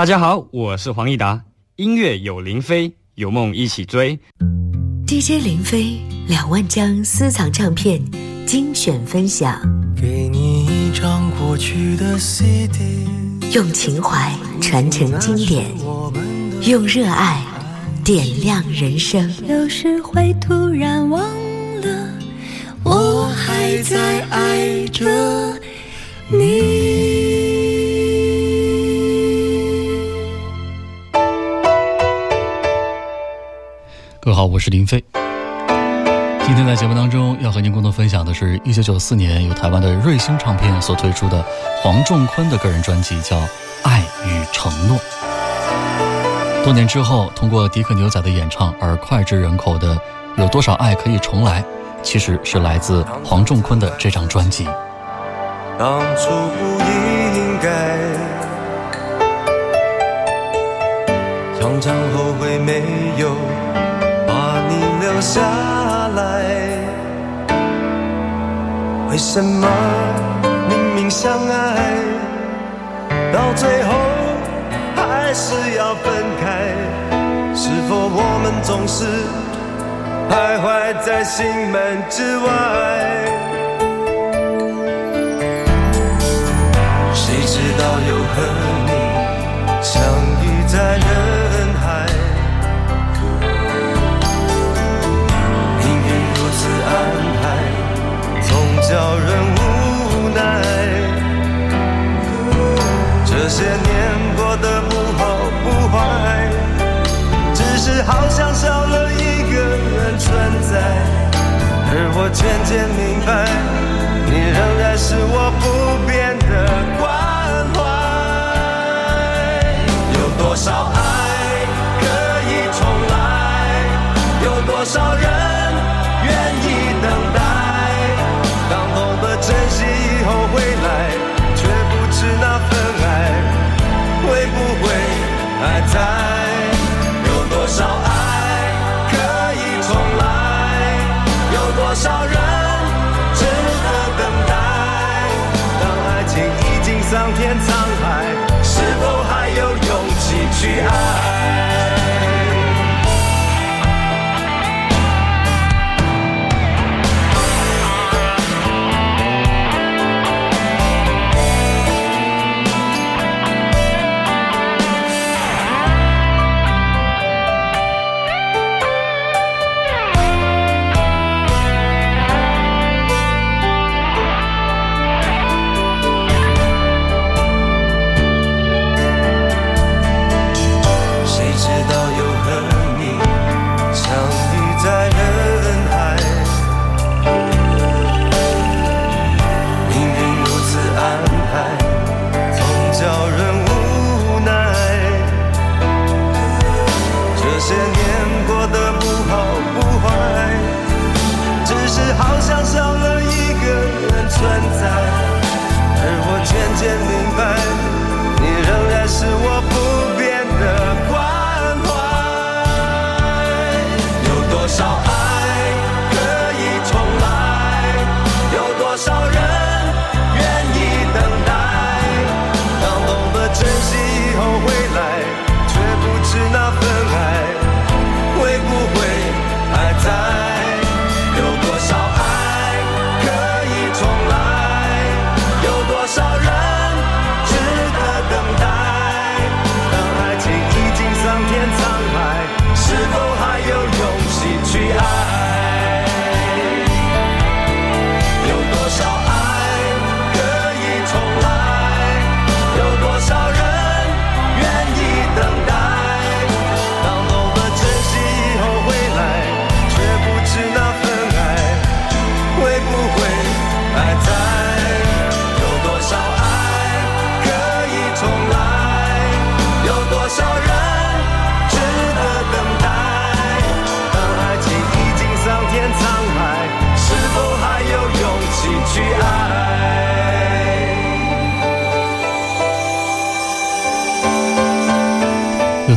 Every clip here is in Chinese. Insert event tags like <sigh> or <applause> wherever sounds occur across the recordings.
大家好，我是黄义达。音乐有林飞，有梦一起追。DJ 林飞两万张私藏唱片精选分享。给你一张过去的 CD，用情怀传承经典，用热爱点亮人生。有时会突然忘了，我还在爱着你。各位好，我是林飞。今天在节目当中要和您共同分享的是1994年由台湾的瑞星唱片所推出的黄仲坤的个人专辑，叫《爱与承诺》。多年之后，通过迪克牛仔的演唱而脍炙人口的《有多少爱可以重来》，其实是来自黄仲坤的这张专辑。当初不应该，常常后悔没有。留下来，为什么明明相爱，到最后还是要分开？是否我们总是徘徊在心门之外？谁知道又和渐渐明白，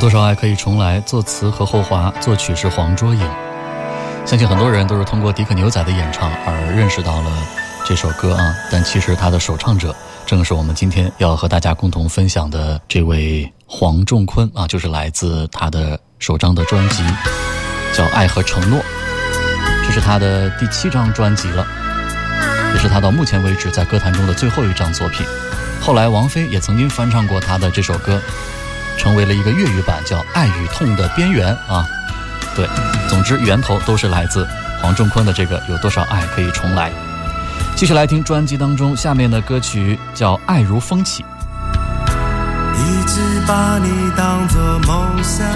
多少爱可以重来？作词和后华，作曲是黄卓颖。相信很多人都是通过迪克牛仔的演唱而认识到了这首歌啊，但其实他的首唱者正是我们今天要和大家共同分享的这位黄仲坤啊，就是来自他的首张的专辑叫《爱和承诺》，这是他的第七张专辑了，也是他到目前为止在歌坛中的最后一张作品。后来王菲也曾经翻唱过他的这首歌，成为了一个粤语版，叫《爱与痛的边缘》啊。对，总之源头都是来自黄仲坤的这个《有多少爱可以重来》。继续来听专辑当中下面的歌曲，叫《爱如风起》。一直把你当作梦想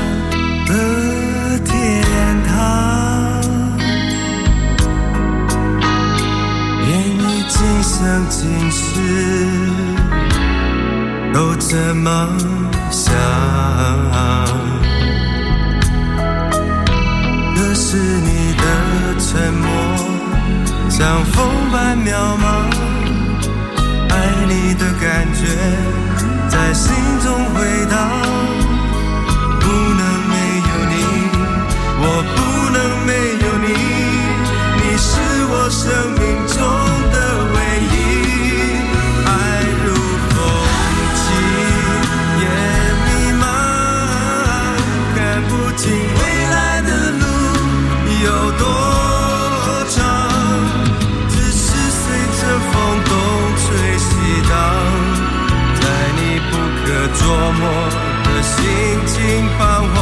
的天堂，愿你今生今世都这么想。可是你的沉默。像风般渺茫，爱你的感觉在心中回荡。不能没有你，我不能没有你，你是我生命中琢磨的心情彷徨，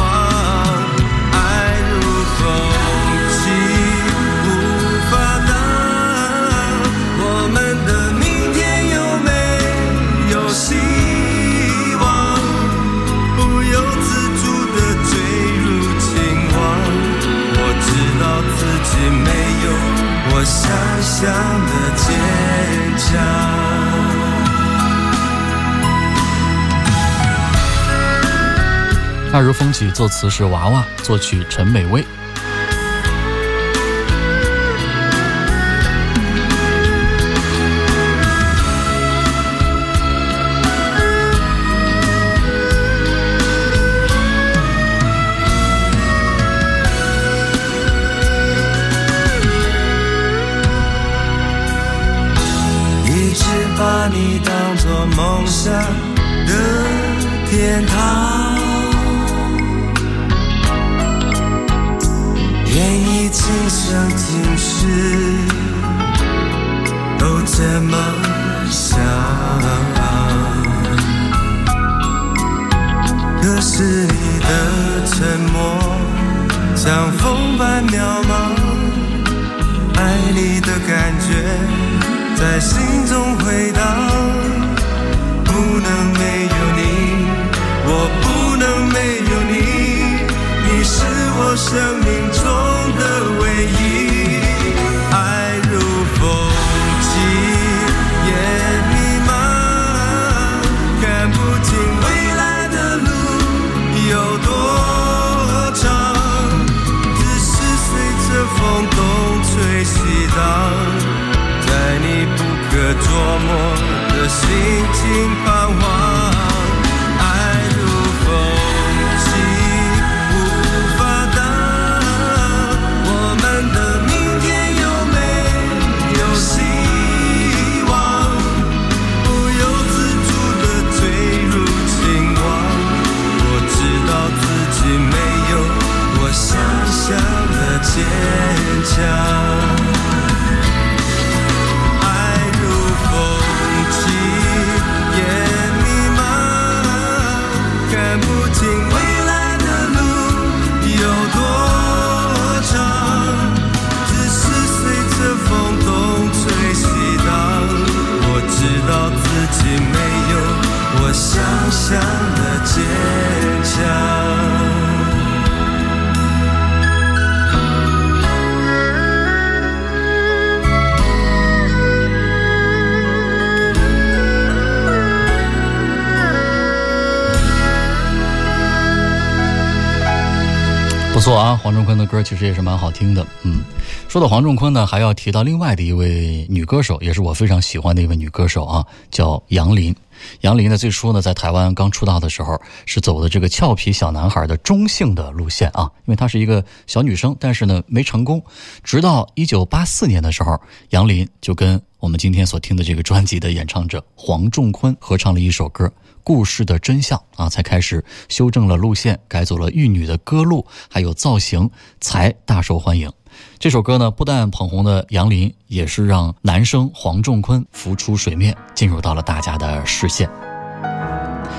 爱如风起无法挡。我们的明天有没有希望？不由自主的坠入情网。我知道自己没有我想象的坚强。爱如风起，作词是娃娃，作曲陈美薇。啊，黄仲坤的歌其实也是蛮好听的。嗯，说到黄仲坤呢，还要提到另外的一位女歌手，也是我非常喜欢的一位女歌手啊，叫杨林。杨林呢，最初呢在台湾刚出道的时候，是走的这个俏皮小男孩的中性的路线啊，因为她是一个小女生，但是呢没成功。直到一九八四年的时候，杨林就跟我们今天所听的这个专辑的演唱者黄仲坤合唱了一首歌。故事的真相啊，才开始修正了路线，改走了玉女的歌路，还有造型，才大受欢迎。这首歌呢，不但捧红了杨林，也是让男生黄仲坤浮出水面，进入到了大家的视线。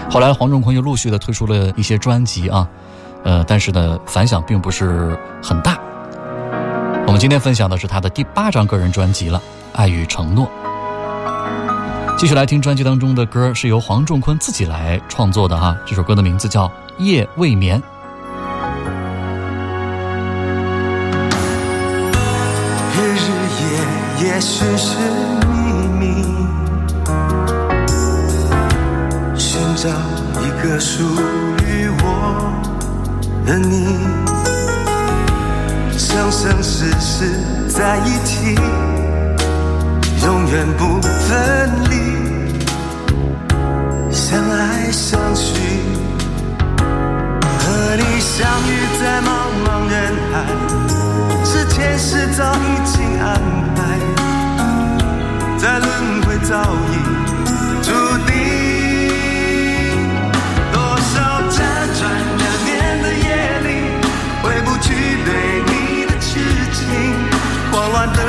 后来，黄仲坤又陆续的推出了一些专辑啊，呃，但是呢，反响并不是很大。我们今天分享的是他的第八张个人专辑了，《爱与承诺》。继续来听专辑当中的歌，是由黄仲坤自己来创作的哈。这首歌的名字叫《夜未眠》。也许是秘密，寻找一个属于我的你，生生世世在一起，永远不分离。相爱相许，和你相遇在茫茫人海，前世早已经安排，在轮回早已注定。多少辗转难眠的夜里，回不去对你的痴情，慌乱的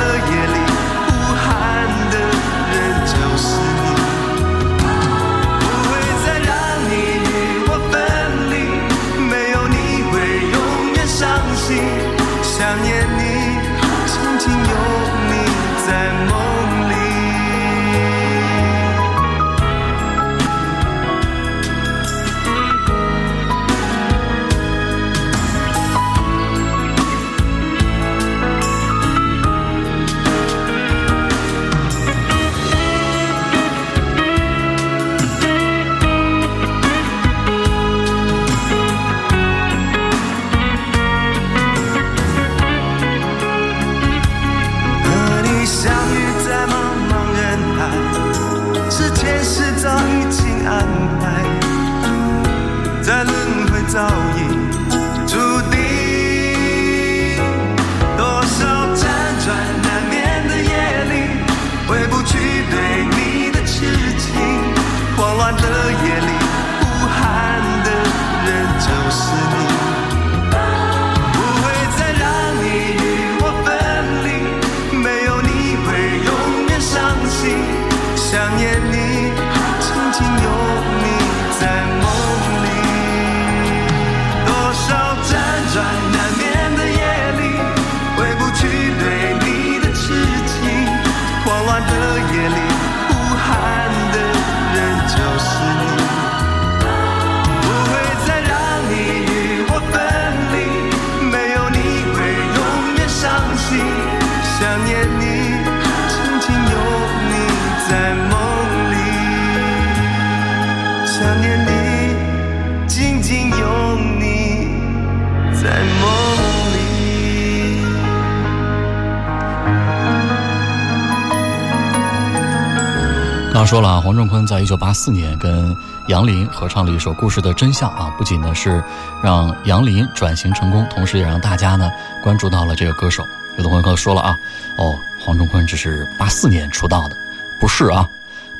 刚说了啊，黄仲坤在一九八四年跟杨林合唱了一首《故事的真相》啊，不仅呢是让杨林转型成功，同时也让大家呢关注到了这个歌手。有的朋友跟我说了啊，哦，黄仲坤只是八四年出道的，不是啊，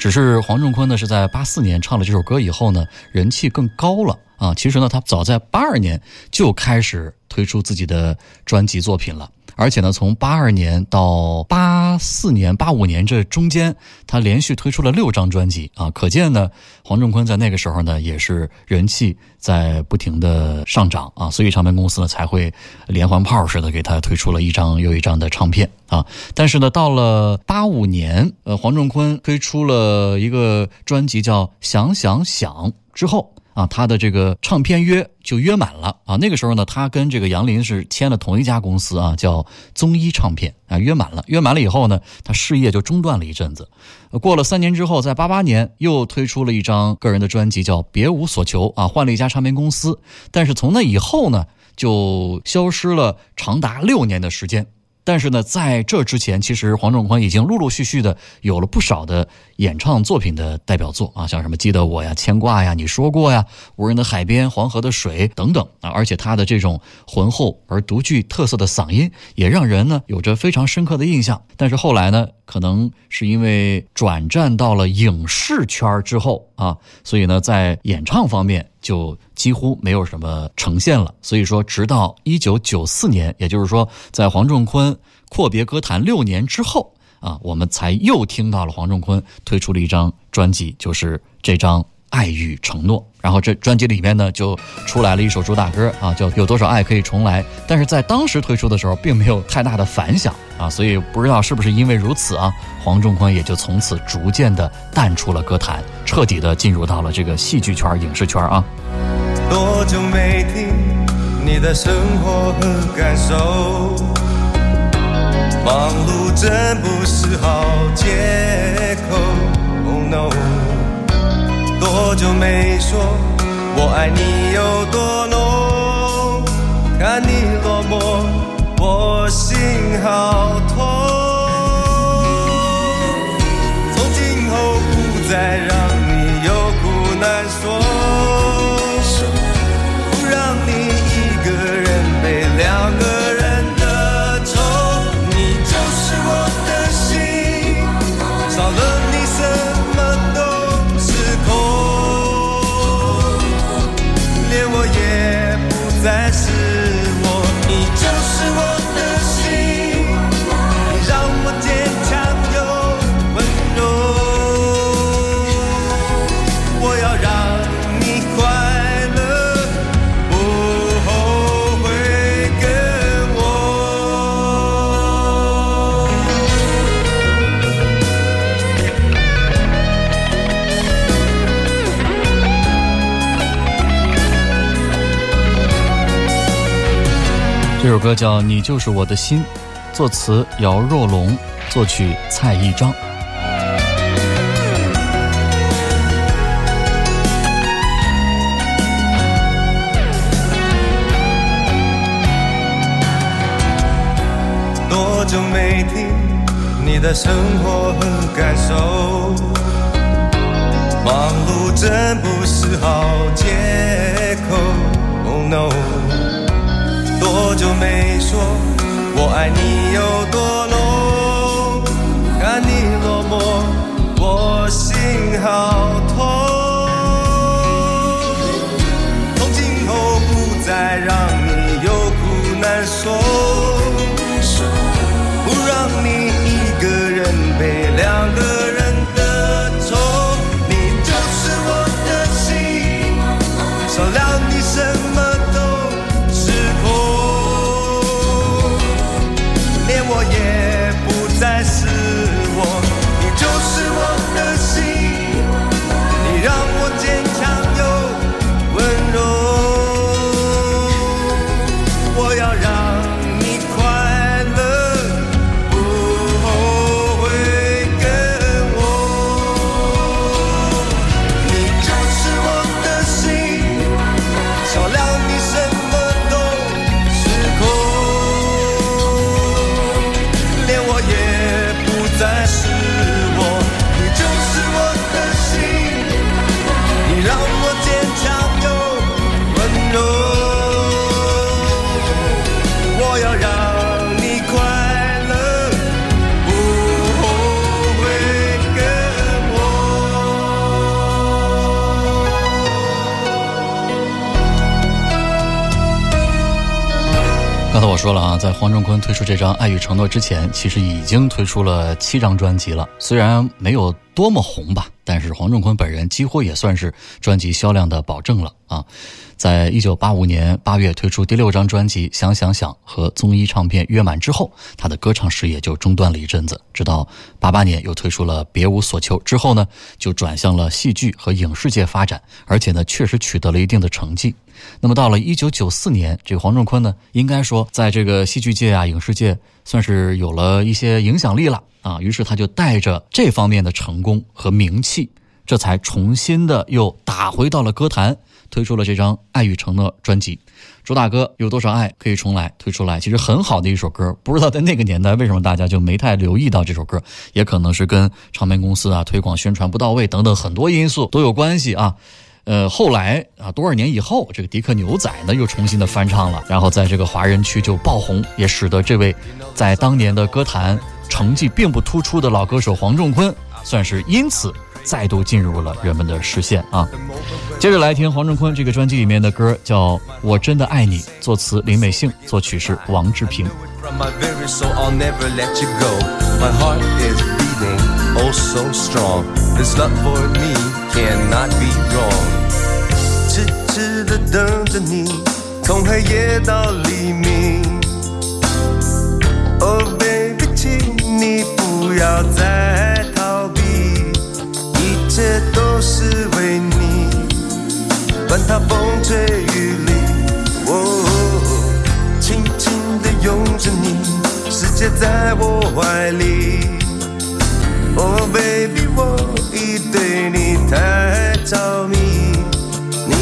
只是黄仲坤呢是在八四年唱了这首歌以后呢，人气更高了啊。其实呢，他早在八二年就开始推出自己的专辑作品了。而且呢，从八二年到八四年、八五年这中间，他连续推出了六张专辑啊，可见呢，黄仲坤在那个时候呢，也是人气在不停的上涨啊，所以唱片公司呢才会连环炮似的给他推出了一张又一张的唱片啊。但是呢，到了八五年，呃，黄仲坤推出了一个专辑叫《想想想》之后。啊，他的这个唱片约就约满了啊。那个时候呢，他跟这个杨林是签了同一家公司啊，叫综艺唱片啊。约满了，约满了以后呢，他事业就中断了一阵子。过了三年之后，在八八年又推出了一张个人的专辑，叫《别无所求》啊，换了一家唱片公司。但是从那以后呢，就消失了长达六年的时间。但是呢，在这之前，其实黄仲宽已经陆陆续续的有了不少的演唱作品的代表作啊，像什么《记得我》呀、《牵挂》呀、《你说过》呀、《无人的海边》、《黄河的水》等等啊。而且他的这种浑厚而独具特色的嗓音，也让人呢有着非常深刻的印象。但是后来呢，可能是因为转战到了影视圈之后啊，所以呢，在演唱方面就几乎没有什么呈现了。所以说，直到一九九四年，也就是说，在黄仲坤阔别歌坛六年之后啊，我们才又听到了黄仲坤推出了一张专辑，就是这张《爱与承诺》。然后这专辑里面呢，就出来了一首主打歌啊，叫《有多少爱可以重来》。但是在当时推出的时候，并没有太大的反响啊，所以不知道是不是因为如此啊，黄仲坤也就从此逐渐的淡出了歌坛，彻底的进入到了这个戏剧圈、影视圈啊。多久没听你的生活和感受？忙碌真不是好借口。Oh no，多久没说我爱你有多浓？看你落寞，我心好痛。首歌叫《你就是我的心》，作词姚若龙，作曲蔡一章。多久没听你的生活和感受？忙碌真不是好借口。Oh no，就没说我爱你有多浓？看你落寞，我心好痛。说了啊，在黄仲坤推出这张《爱与承诺》之前，其实已经推出了七张专辑了。虽然没有多么红吧，但是黄仲坤本人几乎也算是专辑销量的保证了啊。在一九八五年八月推出第六张专辑《想想想》和综艺唱片约满之后，他的歌唱事业就中断了一阵子。直到八八年又推出了《别无所求》之后呢，就转向了戏剧和影视界发展，而且呢，确实取得了一定的成绩。那么到了一九九四年，这个黄仲坤呢，应该说在这个戏剧界啊、影视界算是有了一些影响力了啊。于是他就带着这方面的成功和名气，这才重新的又打回到了歌坛，推出了这张《爱与承诺》专辑。主打歌有多少爱可以重来推出来，其实很好的一首歌。不知道在那个年代为什么大家就没太留意到这首歌，也可能是跟唱片公司啊推广宣传不到位等等很多因素都有关系啊。呃，后来啊，多少年以后，这个迪克牛仔呢又重新的翻唱了，然后在这个华人区就爆红，也使得这位在当年的歌坛成绩并不突出的老歌手黄仲坤，算是因此再度进入了人们的视线啊。接着来听黄仲坤这个专辑里面的歌，叫《我真的爱你》，作词林美杏，作曲是王志平。Oh so strong. This love for me cannot be wrong. 等着你，从黑夜到黎明。Oh baby，请你不要再逃避，一切都是为你，管它风吹雨淋。哦，轻轻地拥着你，世界在我怀里。Oh baby，我已对你太着迷，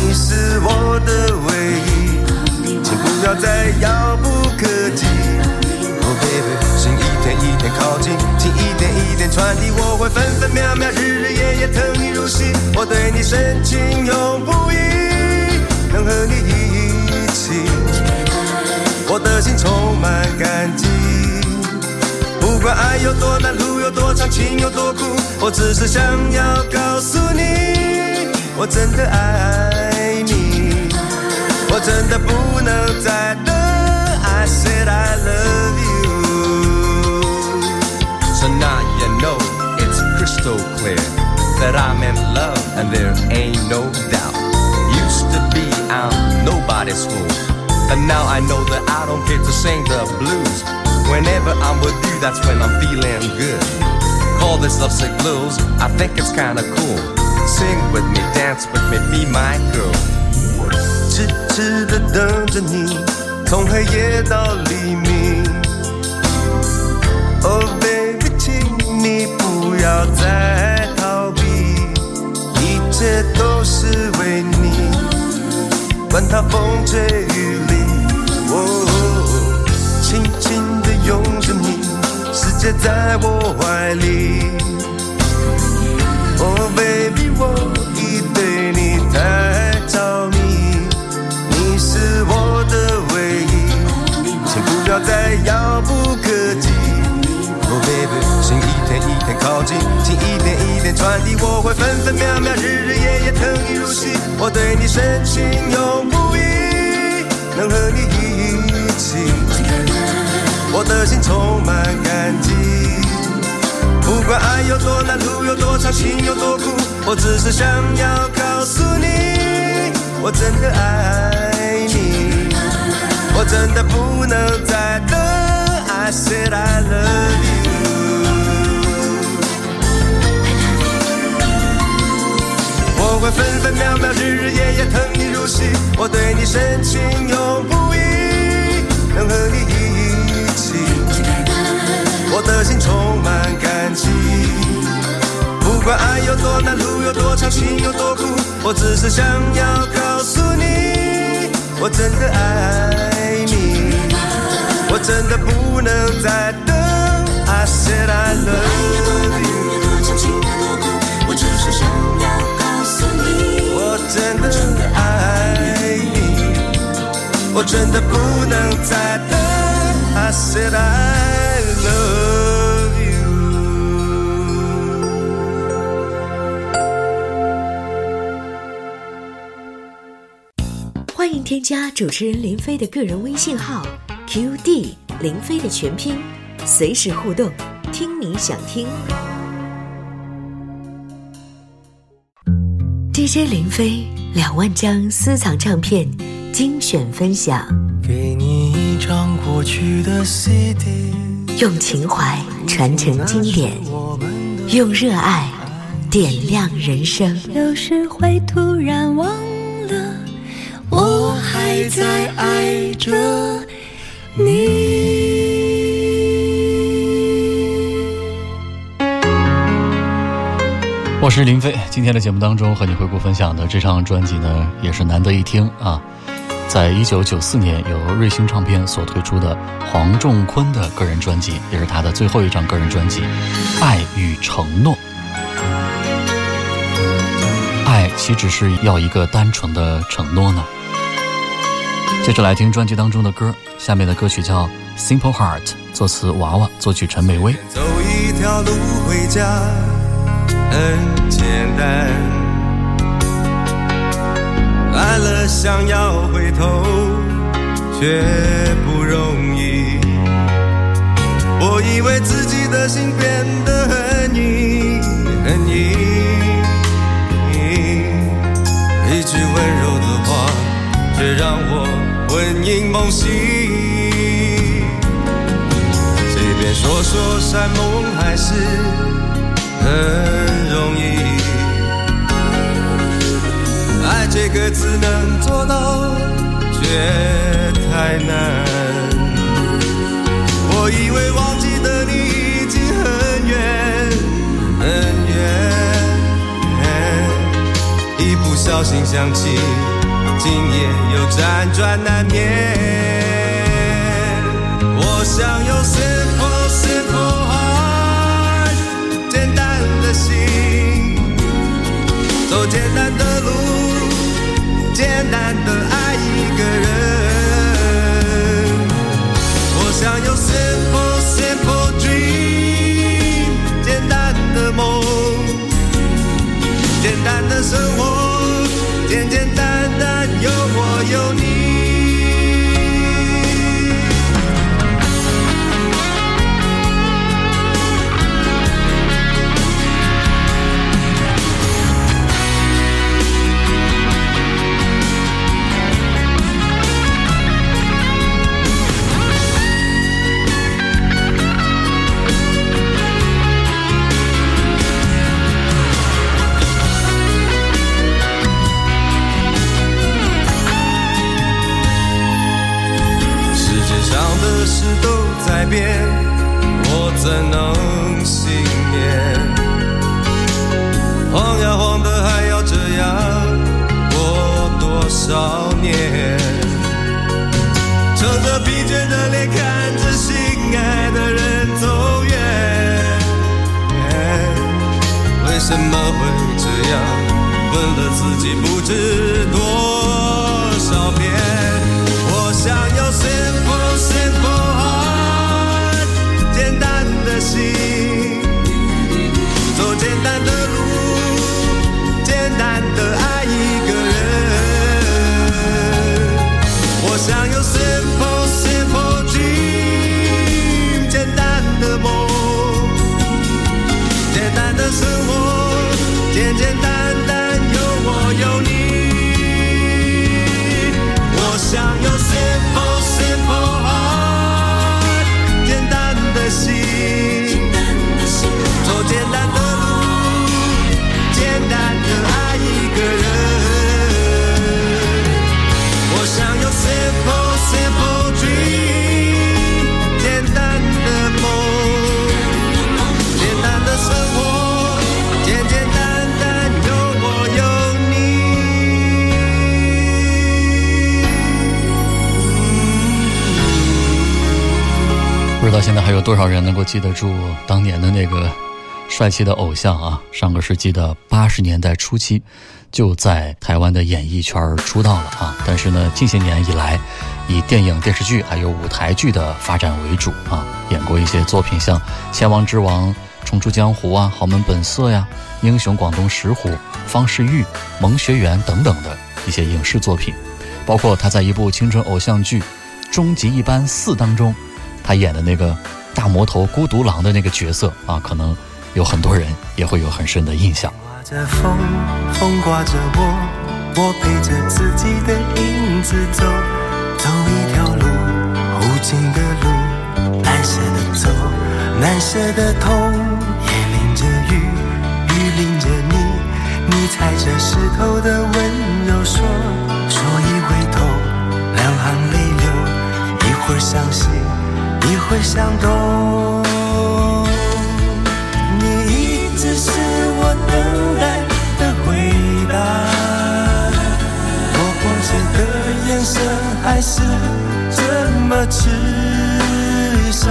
你是我的唯一，请不要再遥不可及。Oh baby，心一天一天靠近，情一点一点传递，我会分分秒秒、日日夜夜疼你入戏，我对你深情永不移，能和你一起，我的心充满感激。不管爱有多难，路有多长，情有多苦，我只是想要告诉你，我真的爱，我真的不能再等。I said I love you. So now you know it's crystal clear that I'm in love and there ain't no doubt. Used to be I'm nobody's fool, and now I know that I don't get to sing the blues. Whenever I'm with you, that's when I'm feeling good. Call this love sick blues, I think it's kinda cool. Sing with me, dance with me, be my girl. 痴痴的等着你，从黑夜到黎明。Oh baby，请你不要再逃避，一切都是为你，管它风吹雨淋。哦，轻轻地拥着你，世界在我怀里。Oh baby，我请不要再遥不可及。Oh baby，心一天一天靠近，情一点一点传递，我会分分秒秒、日日夜夜疼你入戏，我对你深情永不移，能和你一起，我的心充满感激。不管爱有多难，路有多长，情有多苦，我只是想要告诉你，我真的爱，真的不能再等。I said I love you。我会分分秒秒、日日夜夜疼你入戏，我对你深情永不移，能和你一起。我的心充满感激。不管爱有多难，路有多长，心有多苦，我只是想要告诉你，我真的爱，我真的不能再等。I said I love you。我真的爱你，我真的不能再等。I said I love you。欢迎添加主持人林飞的个人微信号 QD 林飞的全拼，随时互动，听你想听。DJ 林飞两万张私藏唱片精选分享，给你一张过去的 CD，用情怀传承经典，用热爱点亮人生。有时会突然忘了，我还在爱着你。你我是是林飞，今天的节目当中和你回顾分享的这张专辑呢，也是难得一听啊。在一九九四年由瑞星唱片所推出的黄仲坤的个人专辑，也是他的最后一张个人专辑《爱与承诺》。爱岂只是要一个单纯的承诺呢？接着来听专辑当中的歌，下面的歌曲叫《Simple Heart》，作词娃娃，作曲陈美薇。走一条路回家。很简单，爱了想要回头，却不容易。我以为自己的心变得很硬很硬，一句温柔的话，却让我魂萦梦系。随便说说山盟海誓，很。容易，爱这个字能做到，却太难。我以为忘记的你已经很远很远，一不小心想起，今夜又辗转难眠，我想用撕破撕破爱，简单的心，走艰难的路，艰难的。怎能幸免？晃呀晃的，还要这样过多少年？撑着疲倦的脸，看着心爱的人走远。为什么会这样？问了自己不知多少遍。我想要。la la 到现在还有多少人能够记得住当年的那个帅气的偶像啊？上个世纪的八十年代初期，就在台湾的演艺圈出道了啊！但是呢，近些年以来，以电影、电视剧还有舞台剧的发展为主啊，演过一些作品，像《千王之王》《冲出江湖》啊，《豪门本色》呀，《英雄广东石虎》《方世玉》《萌学园》等等的一些影视作品，包括他在一部青春偶像剧《终极一班四》当中。他演的那个大魔头孤独狼的那个角色啊，可能有很多人也会有很深的印象。刮着风，风刮着我，我陪着自己的影子走，走一条路，无尽的路，难舍的走，难舍的痛，夜淋着雨，雨淋着你，你踩着石头的温柔说，说一回头，两行泪流，一会儿伤心。你会想懂，你一直是我等待的回答。我光线的眼神还是这么痴傻。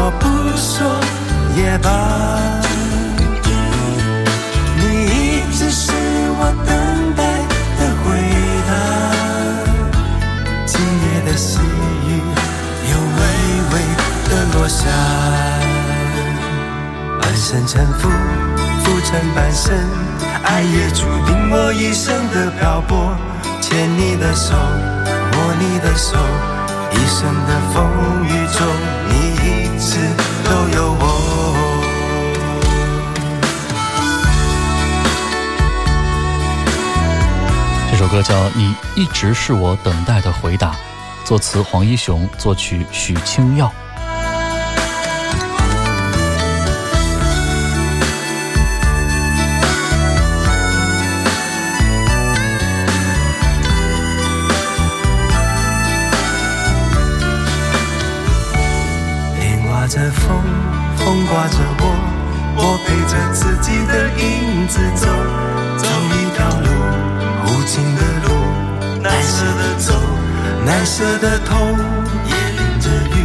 我不说也罢。你一直是我等待的回答，今夜的细雨又微微的落下，半生沉浮，浮沉半生，爱也注定我一生的漂泊。牵你的手，握你的手，一生的风雨中，都有我。这首歌叫《你一直是我等待的回答》，作词黄一雄，作曲许清耀。着我，我陪着自己的影子走，走一条路，无尽的路，难舍的走，难舍的痛，也淋着雨，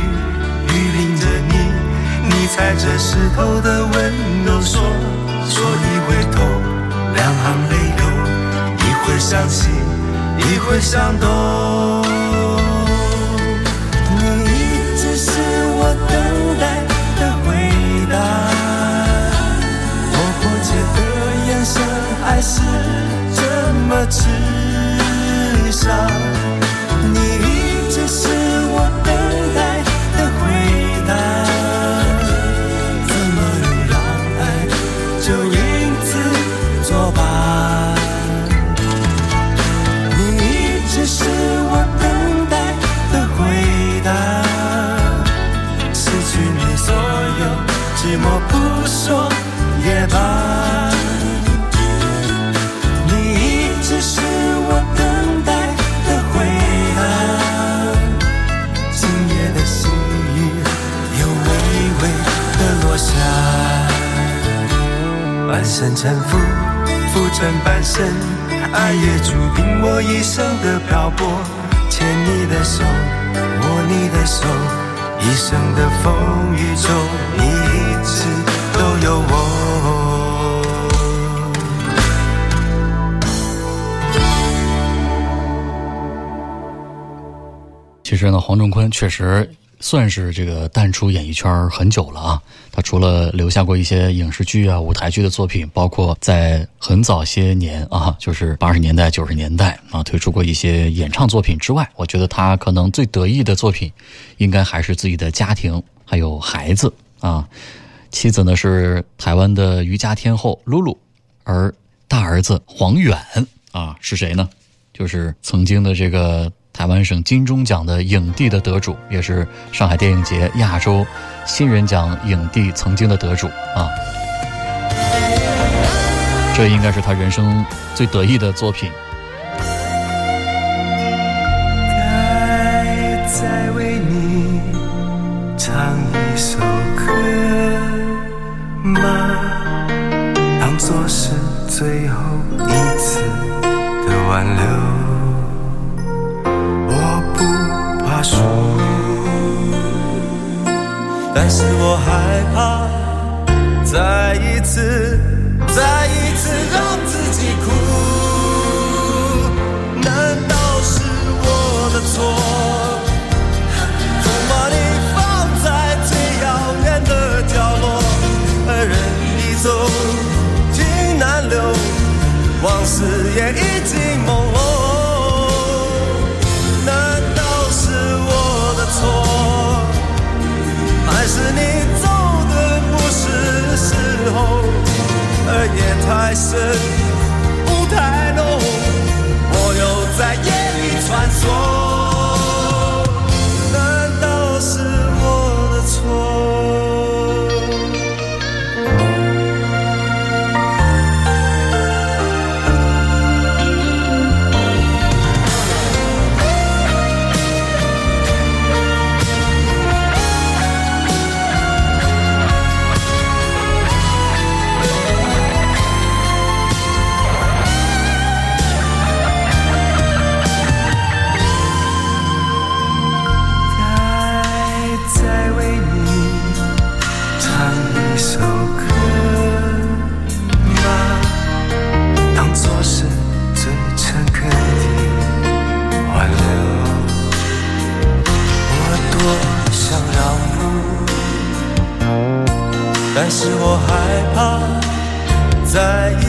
雨淋着你，你踩着石头的温柔说，说一回头，两行泪流，一会伤心，一会伤痛。你一直是我等待是这么痴傻。你半生沉浮，浮沉半生，爱也注定我一生的漂泊。牵你的手，握你的手，一生的风雨中，你一直都有我。其实呢，黄仲坤确实算是这个淡出演艺圈很久了啊。他除了留下过一些影视剧啊、舞台剧的作品，包括在很早些年啊，就是八十年代、九十年代啊，推出过一些演唱作品之外，我觉得他可能最得意的作品，应该还是自己的家庭还有孩子啊。妻子呢是台湾的瑜伽天后露露，而大儿子黄远啊是谁呢？就是曾经的这个台湾省金钟奖的影帝的得主，也是上海电影节亚洲新人奖影帝曾经的得主啊。这应该是他人生最得意的作品。该再为你唱一首歌吗？当作是最后一次的挽留。输，但是我害怕再一次，再一次让自己哭。难道是我的错？总把你放在最遥远的角落，而人已走，情难留，往事也已经朦胧。夜太深，雾太浓，我又在夜里穿梭。在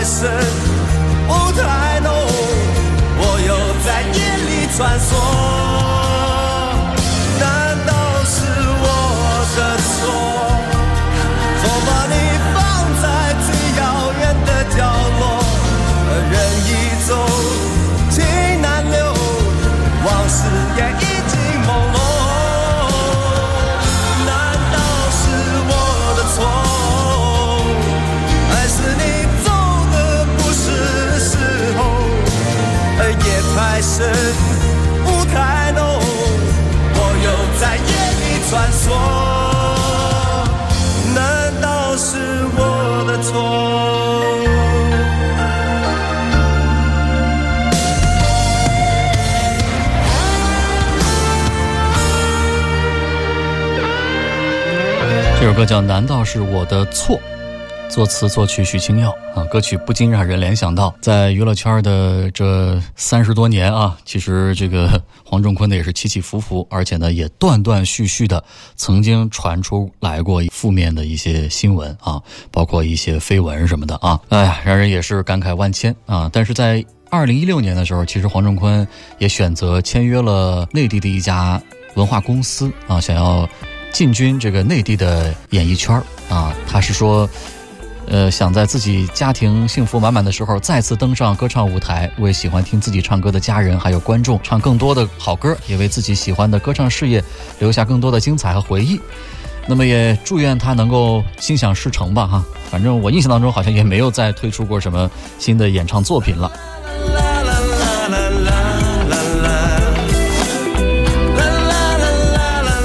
太深，不太浓，我又在夜里穿梭。歌叫《难道是我的错》，作词作曲许清耀啊。歌曲不禁让人联想到，在娱乐圈的这三十多年啊，其实这个 <laughs> 黄仲坤呢也是起起伏伏，而且呢也断断续续的曾经传出来过负面的一些新闻啊，包括一些绯闻什么的啊。哎呀，让人也是感慨万千啊。但是在二零一六年的时候，其实黄仲坤也选择签约了内地的一家文化公司啊，想要。进军这个内地的演艺圈啊，他是说，呃，想在自己家庭幸福满满的时候，再次登上歌唱舞台，为喜欢听自己唱歌的家人还有观众唱更多的好歌，也为自己喜欢的歌唱事业留下更多的精彩和回忆。那么也祝愿他能够心想事成吧，哈。反正我印象当中好像也没有再推出过什么新的演唱作品了。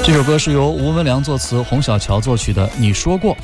这首歌是由吴文良作词、洪小乔作曲的。你说过。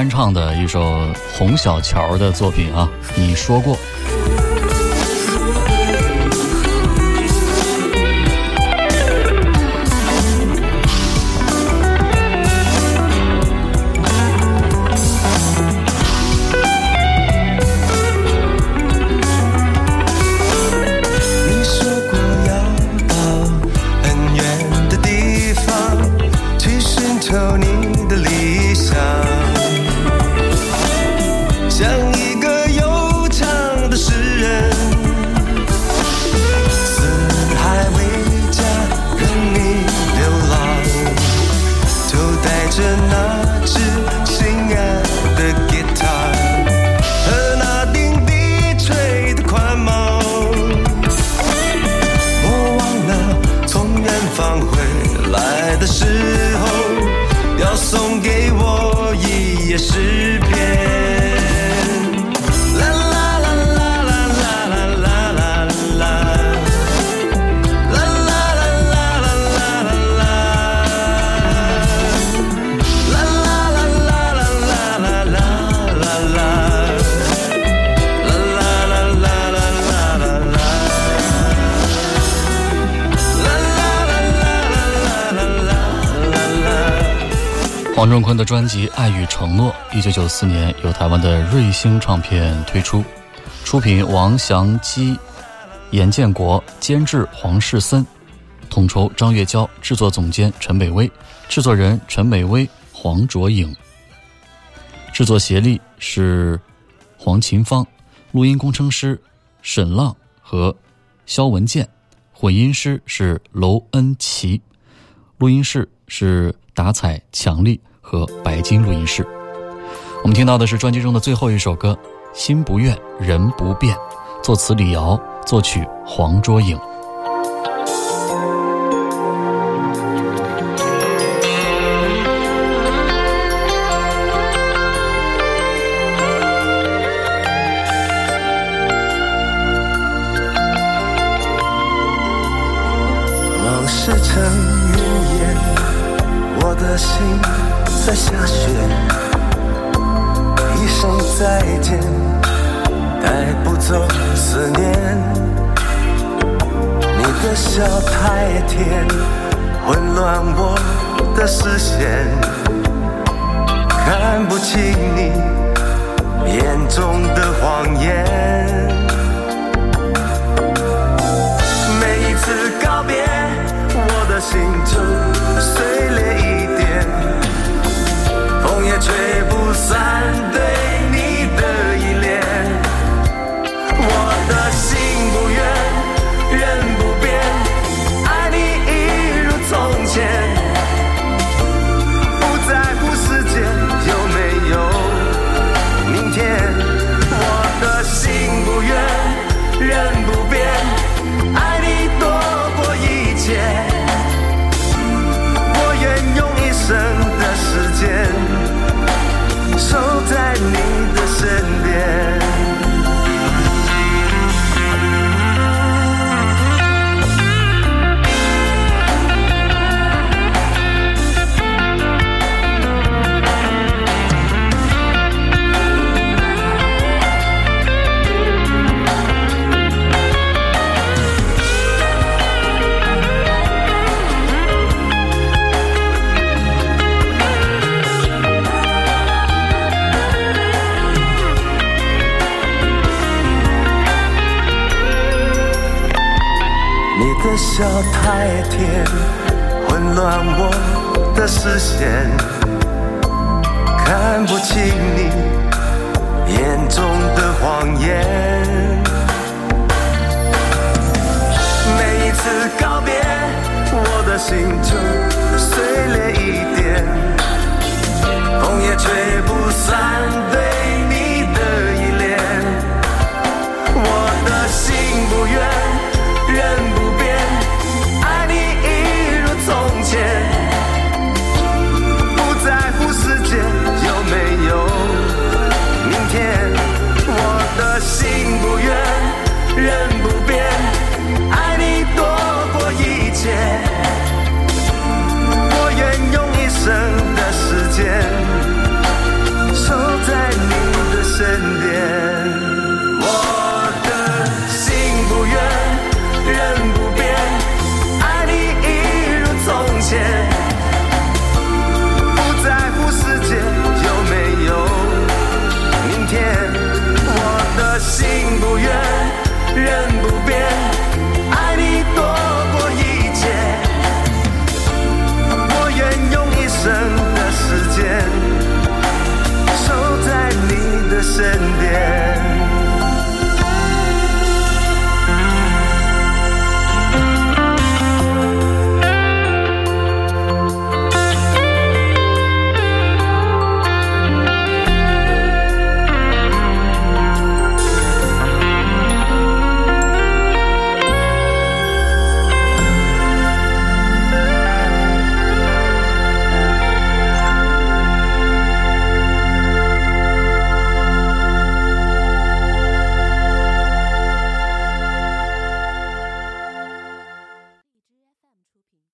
翻唱的一首洪小乔的作品啊，你说过。黄仲坤的专辑《爱与承诺》，一九九四年由台湾的瑞星唱片推出，出品王祥基、严建国，监制黄世森，统筹张月娇，制作总监陈美薇，制作人陈美薇、黄卓颖，制作协力是黄琴芳，录音工程师沈浪和肖文健，混音师是娄恩琪，录音室是达彩强力。和白金录音室，我们听到的是专辑中的最后一首歌《心不怨人不变》，作词李瑶，作曲黄卓颖。在下雪，一声再见，带不走思念。你的笑太甜，混乱我的视线，看不清你眼中的谎言。每一次告别，我的心就吹不散。